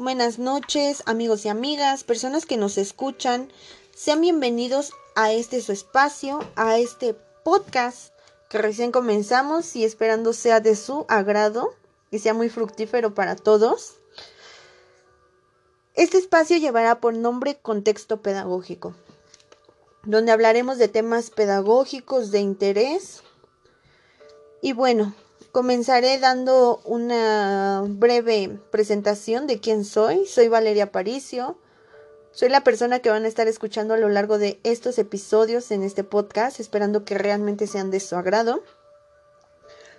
Buenas noches, amigos y amigas, personas que nos escuchan. Sean bienvenidos a este su espacio, a este podcast que recién comenzamos y esperando sea de su agrado y sea muy fructífero para todos. Este espacio llevará por nombre Contexto Pedagógico, donde hablaremos de temas pedagógicos de interés. Y bueno, comenzaré dando una breve presentación de quién soy. Soy Valeria Paricio. Soy la persona que van a estar escuchando a lo largo de estos episodios en este podcast, esperando que realmente sean de su agrado.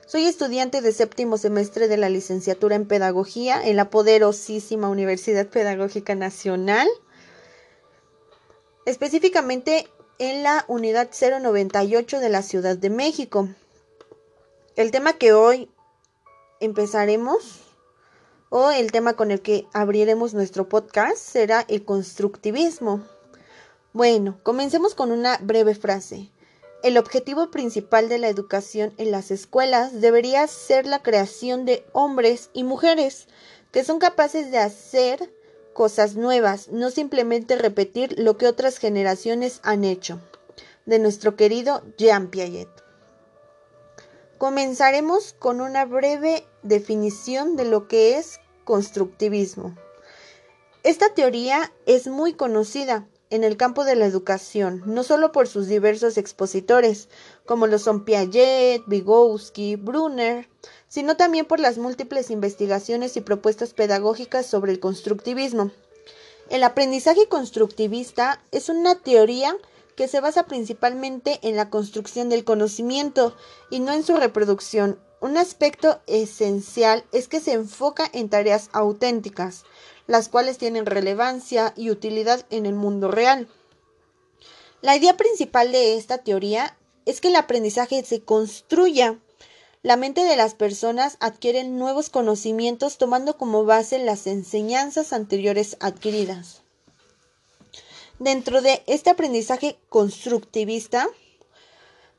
Soy estudiante de séptimo semestre de la licenciatura en Pedagogía en la poderosísima Universidad Pedagógica Nacional, específicamente en la unidad 098 de la Ciudad de México. El tema que hoy empezaremos o el tema con el que abriremos nuestro podcast será el constructivismo. Bueno, comencemos con una breve frase. El objetivo principal de la educación en las escuelas debería ser la creación de hombres y mujeres que son capaces de hacer cosas nuevas, no simplemente repetir lo que otras generaciones han hecho. De nuestro querido Jean Piaget. Comenzaremos con una breve definición de lo que es constructivismo. Esta teoría es muy conocida en el campo de la educación, no solo por sus diversos expositores, como lo son Piaget, Vygotsky, Brunner, sino también por las múltiples investigaciones y propuestas pedagógicas sobre el constructivismo. El aprendizaje constructivista es una teoría que se basa principalmente en la construcción del conocimiento y no en su reproducción. Un aspecto esencial es que se enfoca en tareas auténticas, las cuales tienen relevancia y utilidad en el mundo real. La idea principal de esta teoría es que el aprendizaje se construya. La mente de las personas adquiere nuevos conocimientos tomando como base las enseñanzas anteriores adquiridas. Dentro de este aprendizaje constructivista,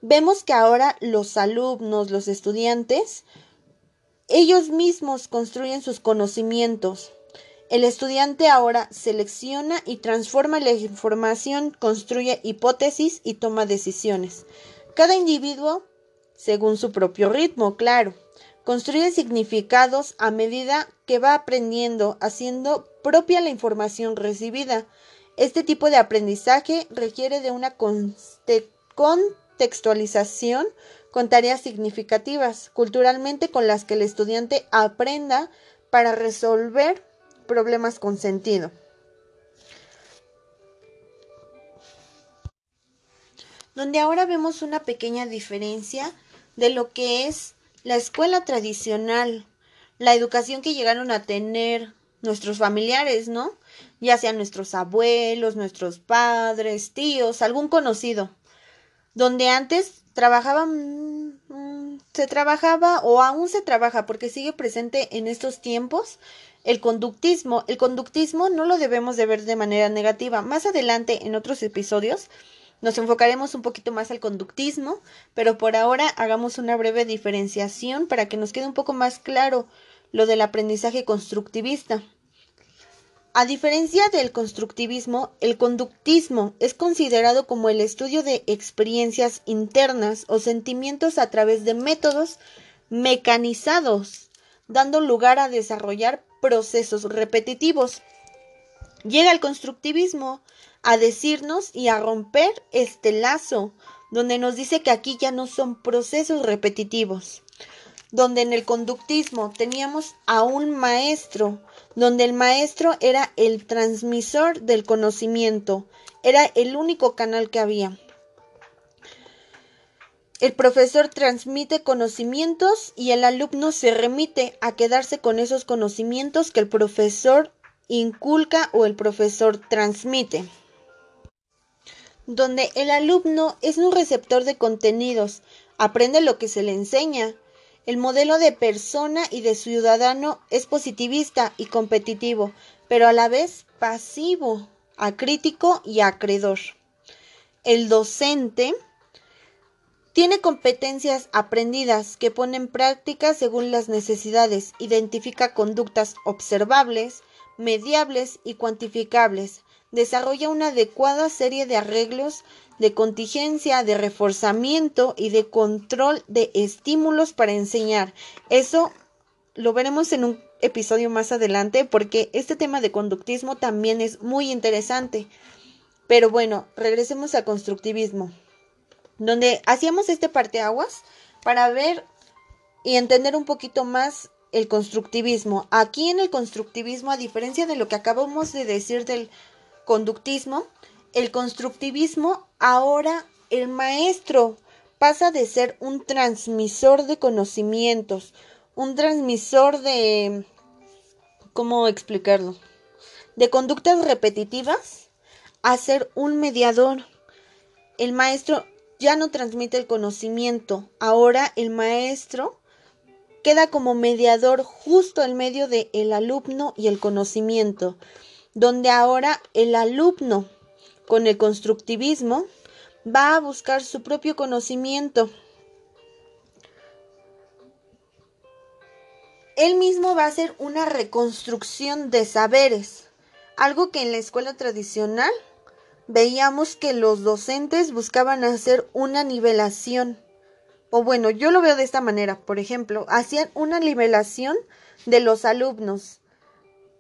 vemos que ahora los alumnos, los estudiantes, ellos mismos construyen sus conocimientos. El estudiante ahora selecciona y transforma la información, construye hipótesis y toma decisiones. Cada individuo, según su propio ritmo, claro, construye significados a medida que va aprendiendo, haciendo propia la información recibida. Este tipo de aprendizaje requiere de una contextualización con tareas significativas, culturalmente con las que el estudiante aprenda para resolver problemas con sentido. Donde ahora vemos una pequeña diferencia de lo que es la escuela tradicional, la educación que llegaron a tener nuestros familiares, ¿no? Ya sean nuestros abuelos, nuestros padres, tíos, algún conocido, donde antes trabajaban, mm, se trabajaba o aún se trabaja porque sigue presente en estos tiempos el conductismo. El conductismo no lo debemos de ver de manera negativa. Más adelante, en otros episodios, nos enfocaremos un poquito más al conductismo, pero por ahora hagamos una breve diferenciación para que nos quede un poco más claro lo del aprendizaje constructivista. A diferencia del constructivismo, el conductismo es considerado como el estudio de experiencias internas o sentimientos a través de métodos mecanizados, dando lugar a desarrollar procesos repetitivos. Llega el constructivismo a decirnos y a romper este lazo, donde nos dice que aquí ya no son procesos repetitivos, donde en el conductismo teníamos a un maestro, donde el maestro era el transmisor del conocimiento, era el único canal que había. El profesor transmite conocimientos y el alumno se remite a quedarse con esos conocimientos que el profesor inculca o el profesor transmite. Donde el alumno es un receptor de contenidos, aprende lo que se le enseña. El modelo de persona y de ciudadano es positivista y competitivo, pero a la vez pasivo, acrítico y acreedor. El docente tiene competencias aprendidas que pone en práctica según las necesidades, identifica conductas observables, mediables y cuantificables. Desarrolla una adecuada serie de arreglos de contingencia, de reforzamiento y de control de estímulos para enseñar. Eso lo veremos en un episodio más adelante porque este tema de conductismo también es muy interesante. Pero bueno, regresemos al constructivismo, donde hacíamos este parteaguas para ver y entender un poquito más el constructivismo. Aquí en el constructivismo, a diferencia de lo que acabamos de decir del conductismo, el constructivismo ahora el maestro pasa de ser un transmisor de conocimientos, un transmisor de... ¿Cómo explicarlo? De conductas repetitivas a ser un mediador. El maestro ya no transmite el conocimiento, ahora el maestro queda como mediador justo en medio de el alumno y el conocimiento, donde ahora el alumno con el constructivismo va a buscar su propio conocimiento. Él mismo va a hacer una reconstrucción de saberes, algo que en la escuela tradicional veíamos que los docentes buscaban hacer una nivelación. O bueno, yo lo veo de esta manera. Por ejemplo, hacían una nivelación de los alumnos.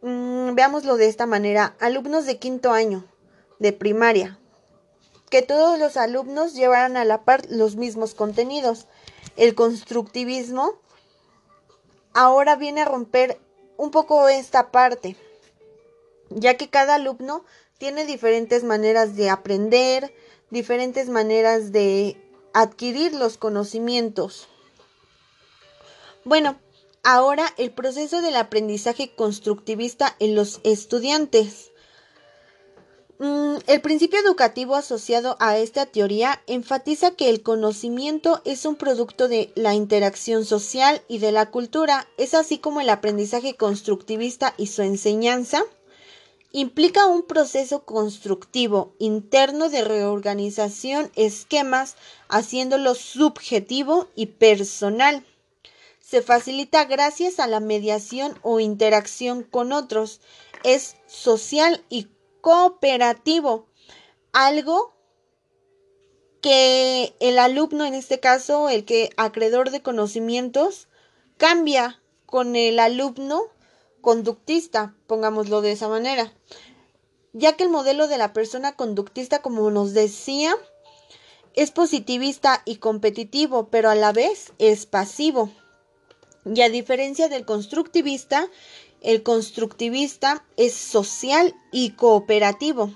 Mm, veámoslo de esta manera. Alumnos de quinto año, de primaria. Que todos los alumnos llevaran a la par los mismos contenidos. El constructivismo ahora viene a romper un poco esta parte, ya que cada alumno tiene diferentes maneras de aprender, diferentes maneras de adquirir los conocimientos. Bueno, ahora el proceso del aprendizaje constructivista en los estudiantes. Mm, el principio educativo asociado a esta teoría enfatiza que el conocimiento es un producto de la interacción social y de la cultura, es así como el aprendizaje constructivista y su enseñanza implica un proceso constructivo interno de reorganización esquemas, haciéndolo subjetivo y personal. Se facilita gracias a la mediación o interacción con otros. Es social y cooperativo, algo que el alumno, en este caso, el que acreedor de conocimientos, cambia con el alumno conductista, pongámoslo de esa manera, ya que el modelo de la persona conductista, como nos decía, es positivista y competitivo, pero a la vez es pasivo. Y a diferencia del constructivista, el constructivista es social y cooperativo.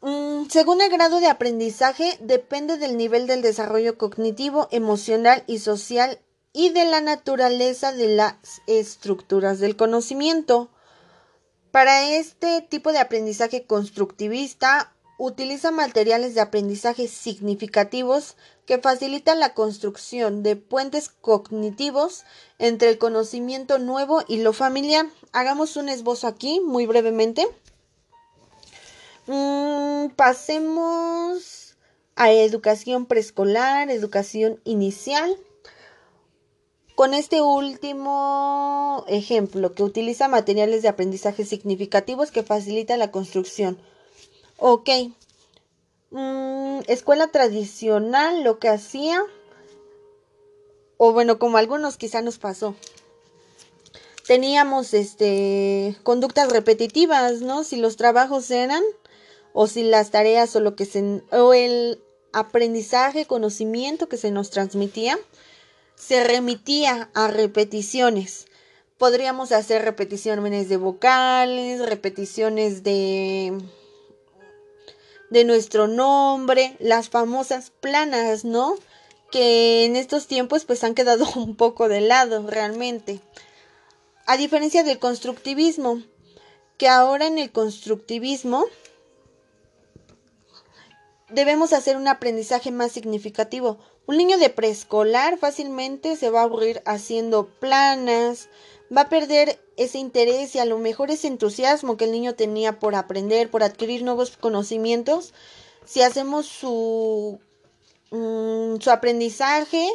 Mm, según el grado de aprendizaje, depende del nivel del desarrollo cognitivo, emocional y social y de la naturaleza de las estructuras del conocimiento. Para este tipo de aprendizaje constructivista, utiliza materiales de aprendizaje significativos que facilitan la construcción de puentes cognitivos entre el conocimiento nuevo y lo familiar. Hagamos un esbozo aquí muy brevemente. Mm, pasemos a educación preescolar, educación inicial. Con este último ejemplo, que utiliza materiales de aprendizaje significativos que facilitan la construcción. Ok. Mm, escuela tradicional, lo que hacía, o bueno, como algunos quizá nos pasó. Teníamos este conductas repetitivas, ¿no? Si los trabajos eran o si las tareas o lo que se o el aprendizaje, conocimiento que se nos transmitía se remitía a repeticiones. Podríamos hacer repeticiones de vocales, repeticiones de de nuestro nombre, las famosas planas, ¿no? Que en estos tiempos pues han quedado un poco de lado realmente. A diferencia del constructivismo, que ahora en el constructivismo debemos hacer un aprendizaje más significativo. Un niño de preescolar fácilmente se va a aburrir haciendo planas, va a perder ese interés y a lo mejor ese entusiasmo que el niño tenía por aprender, por adquirir nuevos conocimientos, si hacemos su, mm, su aprendizaje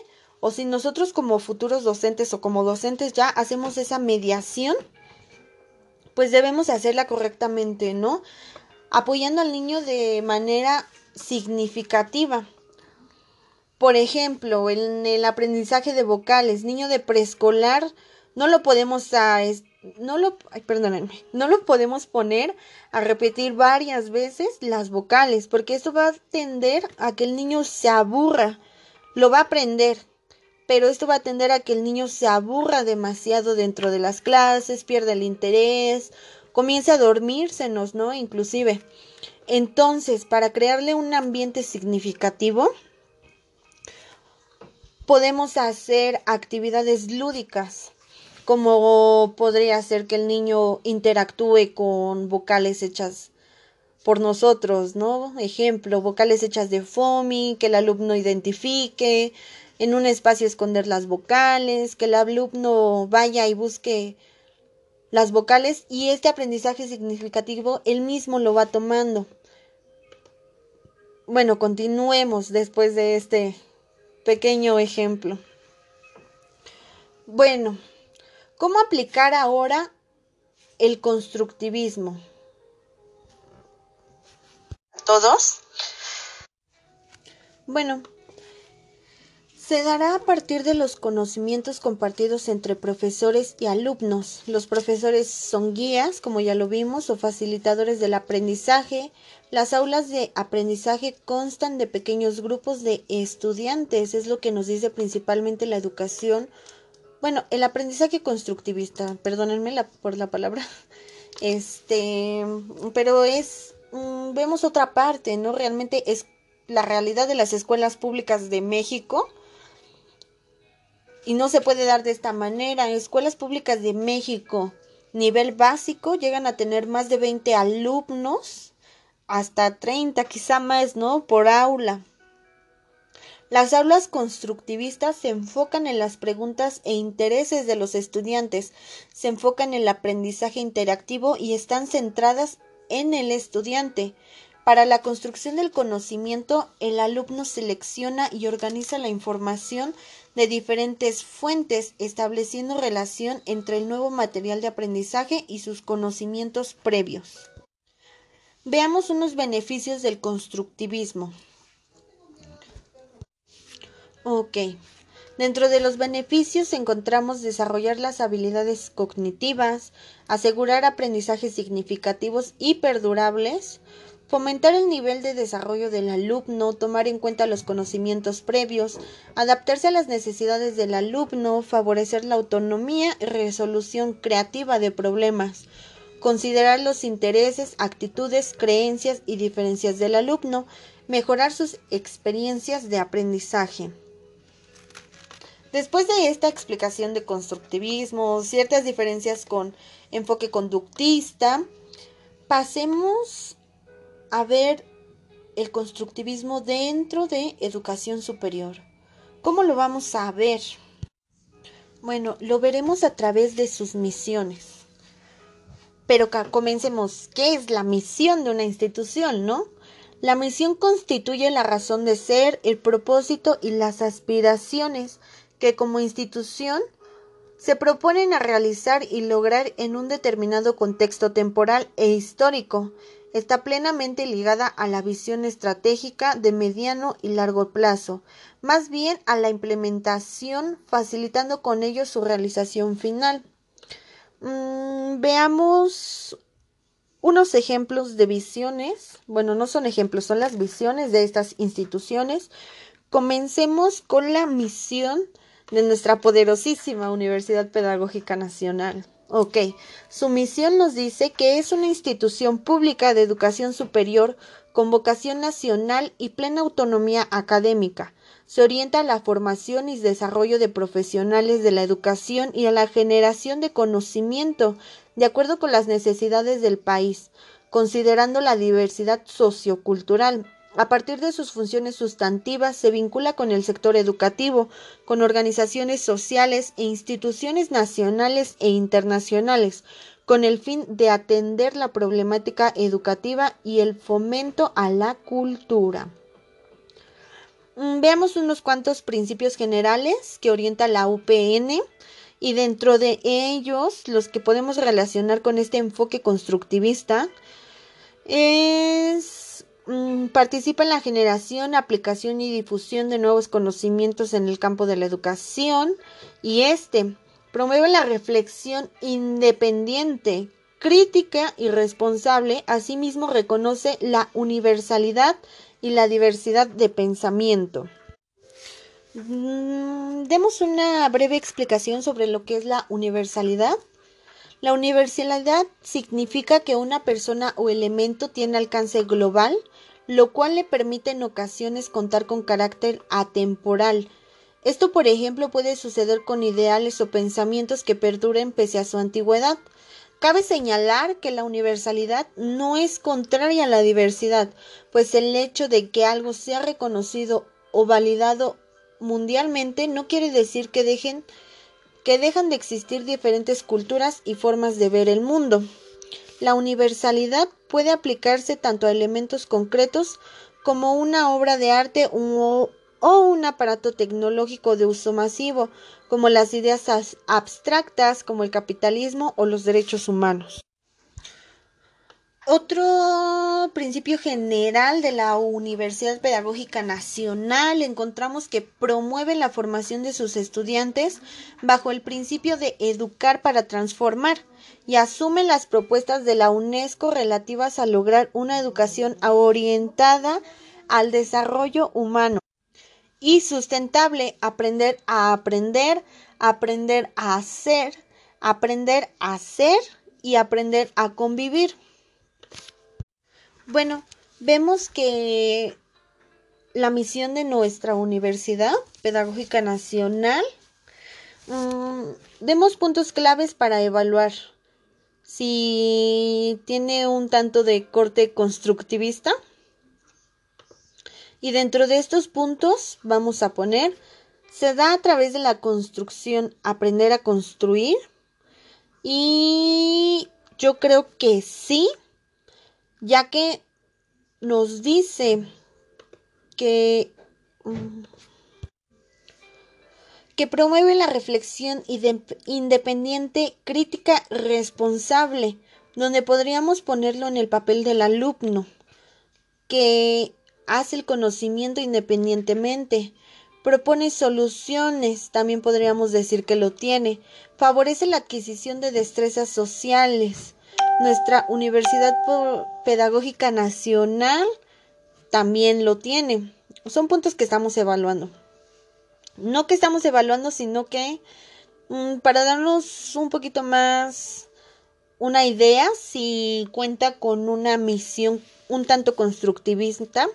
o si nosotros como futuros docentes o como docentes ya hacemos esa mediación, pues debemos hacerla correctamente, ¿no? Apoyando al niño de manera significativa. Por ejemplo, en el aprendizaje de vocales, niño de preescolar, no lo podemos a, no lo, no lo podemos poner a repetir varias veces las vocales, porque esto va a tender a que el niño se aburra, lo va a aprender, pero esto va a tender a que el niño se aburra demasiado dentro de las clases, pierda el interés, comience a dormírsenos, ¿no? Inclusive. Entonces, para crearle un ambiente significativo, podemos hacer actividades lúdicas, como podría ser que el niño interactúe con vocales hechas por nosotros, ¿no? Ejemplo, vocales hechas de FOMI, que el alumno identifique, en un espacio esconder las vocales, que el alumno vaya y busque las vocales y este aprendizaje significativo él mismo lo va tomando. Bueno, continuemos después de este pequeño ejemplo. Bueno, ¿cómo aplicar ahora el constructivismo? ¿Todos? Bueno, se dará a partir de los conocimientos compartidos entre profesores y alumnos. Los profesores son guías, como ya lo vimos, o facilitadores del aprendizaje. Las aulas de aprendizaje constan de pequeños grupos de estudiantes, es lo que nos dice principalmente la educación. Bueno, el aprendizaje constructivista, perdónenme por la palabra. Este, pero es, mm, vemos otra parte, ¿no? Realmente es la realidad de las escuelas públicas de México y no se puede dar de esta manera. Escuelas públicas de México, nivel básico, llegan a tener más de 20 alumnos, hasta 30, quizá más, ¿no? Por aula. Las aulas constructivistas se enfocan en las preguntas e intereses de los estudiantes, se enfocan en el aprendizaje interactivo y están centradas en el estudiante. Para la construcción del conocimiento, el alumno selecciona y organiza la información de diferentes fuentes, estableciendo relación entre el nuevo material de aprendizaje y sus conocimientos previos. Veamos unos beneficios del constructivismo. Ok. Dentro de los beneficios encontramos desarrollar las habilidades cognitivas, asegurar aprendizajes significativos y perdurables, fomentar el nivel de desarrollo del alumno, tomar en cuenta los conocimientos previos, adaptarse a las necesidades del alumno, favorecer la autonomía y resolución creativa de problemas, considerar los intereses, actitudes, creencias y diferencias del alumno, mejorar sus experiencias de aprendizaje. Después de esta explicación de constructivismo, ciertas diferencias con enfoque conductista, pasemos a ver el constructivismo dentro de educación superior. ¿Cómo lo vamos a ver? Bueno, lo veremos a través de sus misiones. Pero comencemos, ¿qué es la misión de una institución, no? La misión constituye la razón de ser, el propósito y las aspiraciones que como institución se proponen a realizar y lograr en un determinado contexto temporal e histórico, está plenamente ligada a la visión estratégica de mediano y largo plazo, más bien a la implementación, facilitando con ello su realización final. Mm, veamos unos ejemplos de visiones. Bueno, no son ejemplos, son las visiones de estas instituciones. Comencemos con la misión de nuestra poderosísima Universidad Pedagógica Nacional. Ok, su misión nos dice que es una institución pública de educación superior con vocación nacional y plena autonomía académica. Se orienta a la formación y desarrollo de profesionales de la educación y a la generación de conocimiento de acuerdo con las necesidades del país, considerando la diversidad sociocultural, a partir de sus funciones sustantivas, se vincula con el sector educativo, con organizaciones sociales e instituciones nacionales e internacionales, con el fin de atender la problemática educativa y el fomento a la cultura. Mm, veamos unos cuantos principios generales que orienta la UPN y dentro de ellos los que podemos relacionar con este enfoque constructivista es participa en la generación, aplicación y difusión de nuevos conocimientos en el campo de la educación y este promueve la reflexión independiente, crítica y responsable, asimismo reconoce la universalidad y la diversidad de pensamiento. Mm, demos una breve explicación sobre lo que es la universalidad. La universalidad significa que una persona o elemento tiene alcance global, lo cual le permite en ocasiones contar con carácter atemporal. Esto, por ejemplo, puede suceder con ideales o pensamientos que perduren pese a su antigüedad. Cabe señalar que la universalidad no es contraria a la diversidad, pues el hecho de que algo sea reconocido o validado mundialmente no quiere decir que dejen que dejan de existir diferentes culturas y formas de ver el mundo. La universalidad puede aplicarse tanto a elementos concretos como una obra de arte o un aparato tecnológico de uso masivo, como las ideas abstractas como el capitalismo o los derechos humanos. Otro principio general de la Universidad Pedagógica Nacional encontramos que promueve la formación de sus estudiantes bajo el principio de educar para transformar y asume las propuestas de la UNESCO relativas a lograr una educación orientada al desarrollo humano y sustentable, aprender a aprender, aprender a hacer, aprender a ser y aprender a convivir. Bueno, vemos que la misión de nuestra Universidad Pedagógica Nacional, mm, demos puntos claves para evaluar si tiene un tanto de corte constructivista y dentro de estos puntos vamos a poner, se da a través de la construcción, aprender a construir. Y yo creo que sí, ya que nos dice que, mm, que promueve la reflexión independiente, crítica, responsable, donde podríamos ponerlo en el papel del alumno, que hace el conocimiento independientemente, propone soluciones, también podríamos decir que lo tiene, favorece la adquisición de destrezas sociales. Nuestra Universidad Pedagógica Nacional también lo tiene. Son puntos que estamos evaluando. No que estamos evaluando, sino que mm, para darnos un poquito más una idea, si cuenta con una misión un tanto constructivista,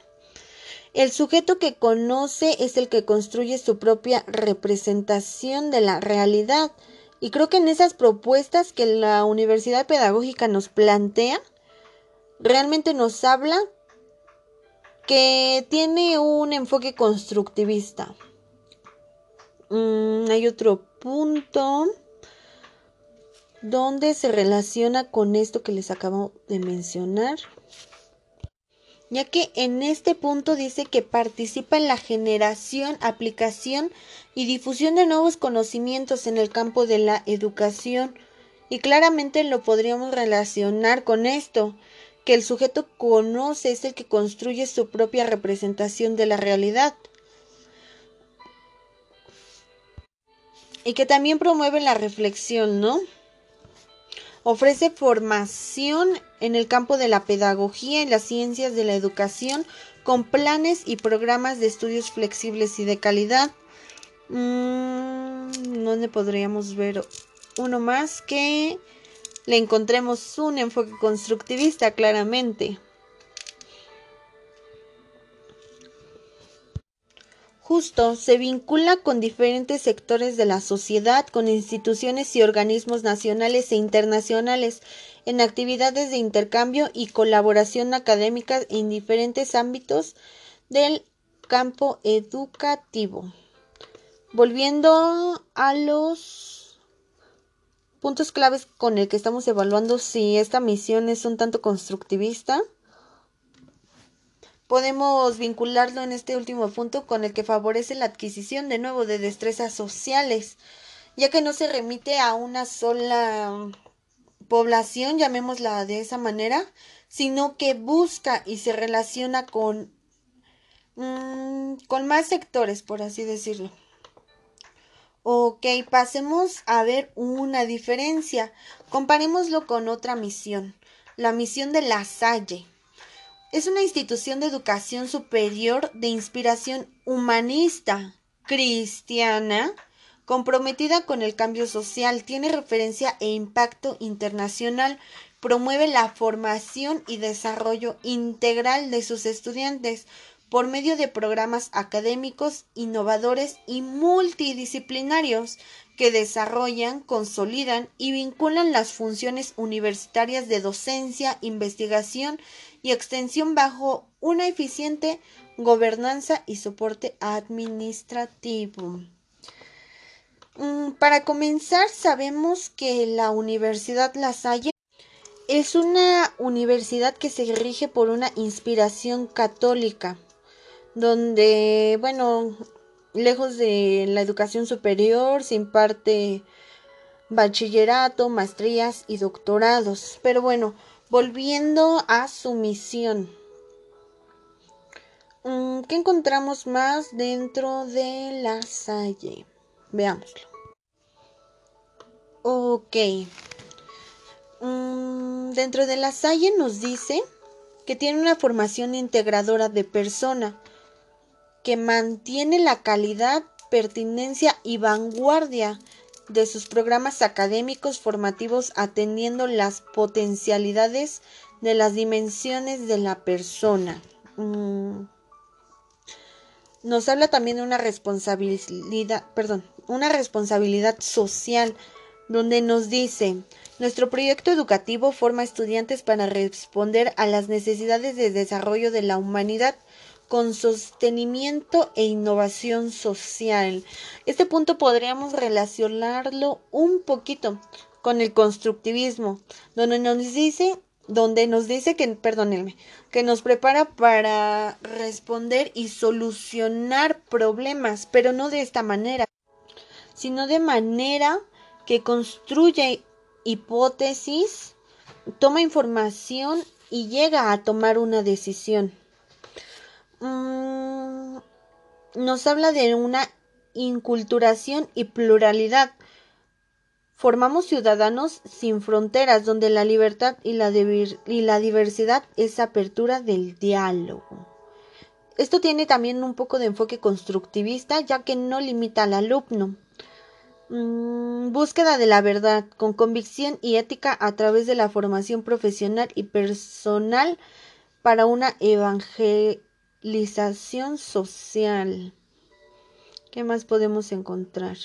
el sujeto que conoce es el que construye su propia representación de la realidad. Y creo que en esas propuestas que la Universidad Pedagógica nos plantea, realmente nos habla que tiene un enfoque constructivista. Mm, hay otro punto donde se relaciona con esto que les acabo de mencionar ya que en este punto dice que participa en la generación, aplicación y difusión de nuevos conocimientos en el campo de la educación. Y claramente lo podríamos relacionar con esto, que el sujeto conoce es el que construye su propia representación de la realidad. Y que también promueve la reflexión, ¿no? Ofrece formación en el campo de la pedagogía y las ciencias de la educación con planes y programas de estudios flexibles y de calidad. Mm, ¿Dónde podríamos ver uno más que le encontremos un enfoque constructivista claramente? Justo se vincula con diferentes sectores de la sociedad, con instituciones y organismos nacionales e internacionales, en actividades de intercambio y colaboración académica en diferentes ámbitos del campo educativo. Volviendo a los puntos claves con el que estamos evaluando si esta misión es un tanto constructivista. Podemos vincularlo en este último punto con el que favorece la adquisición de nuevo de destrezas sociales, ya que no se remite a una sola población, llamémosla de esa manera, sino que busca y se relaciona con, mm, con más sectores, por así decirlo. Ok, pasemos a ver una diferencia. Comparémoslo con otra misión, la misión de La Salle. Es una institución de educación superior de inspiración humanista, cristiana, comprometida con el cambio social, tiene referencia e impacto internacional, promueve la formación y desarrollo integral de sus estudiantes por medio de programas académicos innovadores y multidisciplinarios que desarrollan, consolidan y vinculan las funciones universitarias de docencia, investigación y extensión bajo una eficiente gobernanza y soporte administrativo. Mm, para comenzar, sabemos que la Universidad La Salle es una universidad que se rige por una inspiración católica, donde, bueno, lejos de la educación superior se imparte bachillerato, maestrías y doctorados. Pero bueno, Volviendo a su misión. Mm, ¿Qué encontramos más dentro de la Salle? Veámoslo. Ok. Mm, dentro de la Salle nos dice que tiene una formación integradora de persona, que mantiene la calidad, pertinencia y vanguardia de sus programas académicos formativos atendiendo las potencialidades de las dimensiones de la persona. Mm. Nos habla también de una responsabilidad, perdón, una responsabilidad social, donde nos dice, nuestro proyecto educativo forma estudiantes para responder a las necesidades de desarrollo de la humanidad con sostenimiento e innovación social. Este punto podríamos relacionarlo un poquito con el constructivismo, donde nos dice donde nos dice que, que nos prepara para responder y solucionar problemas, pero no de esta manera, sino de manera que construye hipótesis, toma información y llega a tomar una decisión. Mm, nos habla de una inculturación y pluralidad. Formamos ciudadanos sin fronteras, donde la libertad y la, diversidad es apertura del diálogo. Esto tiene también un poco de enfoque constructivista, ya que no limita al alumno. Mm, búsqueda de la verdad, con convicción y ética a través de la formación profesional y personal para una evangelización social. ¿Qué más podemos encontrar?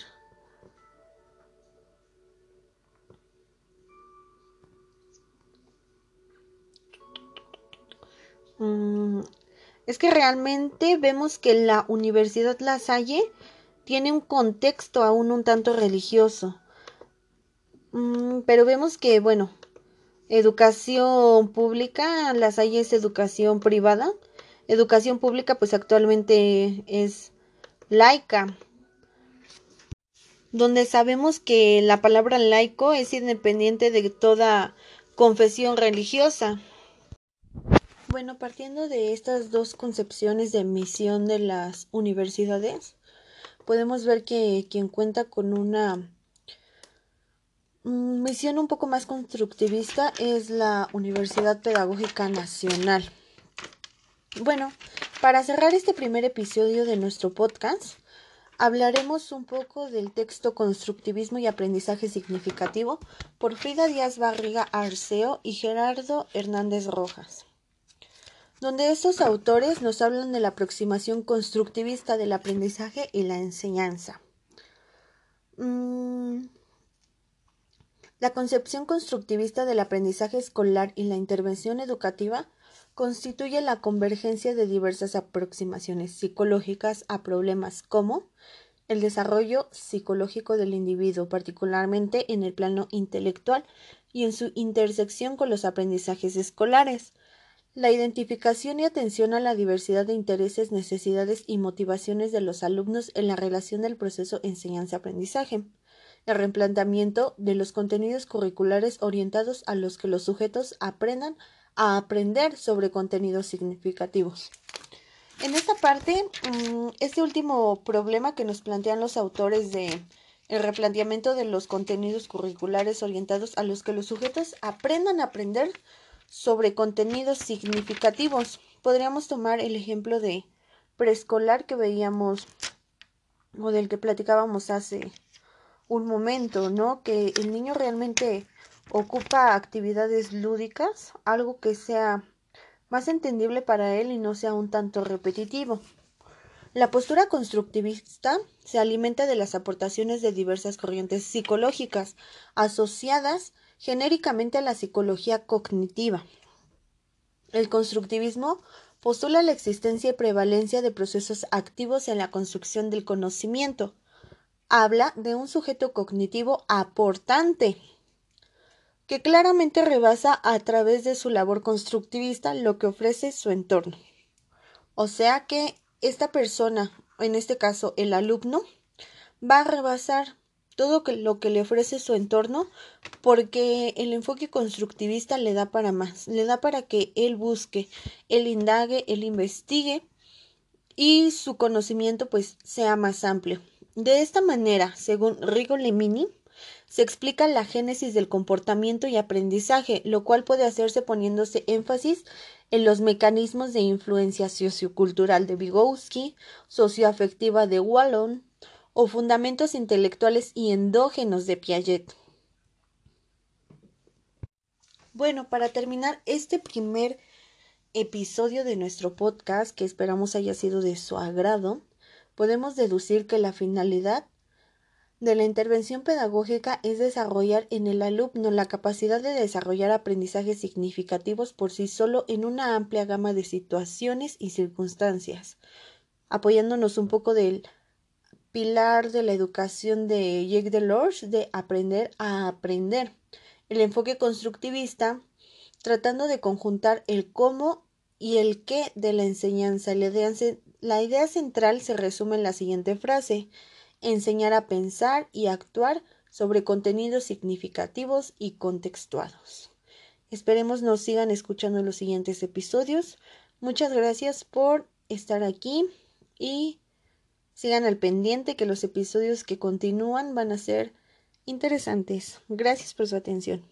Mm, es que realmente vemos que la Universidad La Salle tiene un contexto aún un tanto religioso. Mm, pero vemos que, bueno, educación pública, La Salle es educación privada educación pública pues actualmente es laica, donde sabemos que la palabra laico es independiente de toda confesión religiosa. Bueno, partiendo de estas dos concepciones de misión de las universidades, podemos ver que quien cuenta con una misión un poco más constructivista es la Universidad Pedagógica Nacional. Bueno, para cerrar este primer episodio de nuestro podcast, hablaremos un poco del texto Constructivismo y Aprendizaje Significativo por Frida Díaz Barriga Arceo y Gerardo Hernández Rojas, donde estos autores nos hablan de la aproximación constructivista del aprendizaje y la enseñanza. Mm, la concepción constructivista del aprendizaje escolar y la intervención educativa constituye la convergencia de diversas aproximaciones psicológicas a problemas como el desarrollo psicológico del individuo, particularmente en el plano intelectual y en su intersección con los aprendizajes escolares, La identificación y atención a la diversidad de intereses, necesidades y motivaciones de los alumnos en la relación del proceso enseñanza-aprendizaje. El replanteamiento de los contenidos curriculares orientados a los que los sujetos aprendan a aprender sobre contenidos significativos. En esta parte, mm, este último problema que nos plantean los autores de el replanteamiento de los contenidos curriculares orientados a los que los sujetos aprendan a aprender sobre contenidos significativos. Podríamos tomar el ejemplo de preescolar que veíamos o del que platicábamos hace un momento, ¿no? Que el niño realmente ocupa actividades lúdicas, algo que sea más entendible para él y no sea un tanto repetitivo. La postura constructivista se alimenta de las aportaciones de diversas corrientes psicológicas asociadas genéricamente a la psicología cognitiva. El constructivismo postula la existencia y prevalencia de procesos activos en la construcción del conocimiento. Habla de un sujeto cognitivo aportante que claramente rebasa a través de su labor constructivista lo que ofrece su entorno. O sea que esta persona, en este caso el alumno, va a rebasar todo lo que le ofrece su entorno porque el enfoque constructivista le da para más, le da para que él busque, él indague, él investigue y su conocimiento pues sea más amplio. De esta manera, según Rigo Lemini, se explica la génesis del comportamiento y aprendizaje, lo cual puede hacerse poniéndose énfasis en los mecanismos de influencia sociocultural de Vygotsky, socioafectiva de Wallon, o fundamentos intelectuales y endógenos de Piaget. Bueno, para terminar este primer episodio de nuestro podcast, que esperamos haya sido de su agrado, podemos deducir que la finalidad de la intervención pedagógica es desarrollar en el alumno la capacidad de desarrollar aprendizajes significativos por sí solo en una amplia gama de situaciones y circunstancias, apoyándonos un poco del pilar de la educación de Jacques Delors de aprender a aprender. El enfoque constructivista tratando de conjuntar el cómo y el qué de la enseñanza. La idea, la idea central se resume en la siguiente frase enseñar a pensar y actuar sobre contenidos significativos y contextuados. Esperemos nos sigan escuchando los siguientes episodios. Muchas gracias por estar aquí y Sigan al pendiente que los episodios que continúan van a ser interesantes. Gracias por su atención.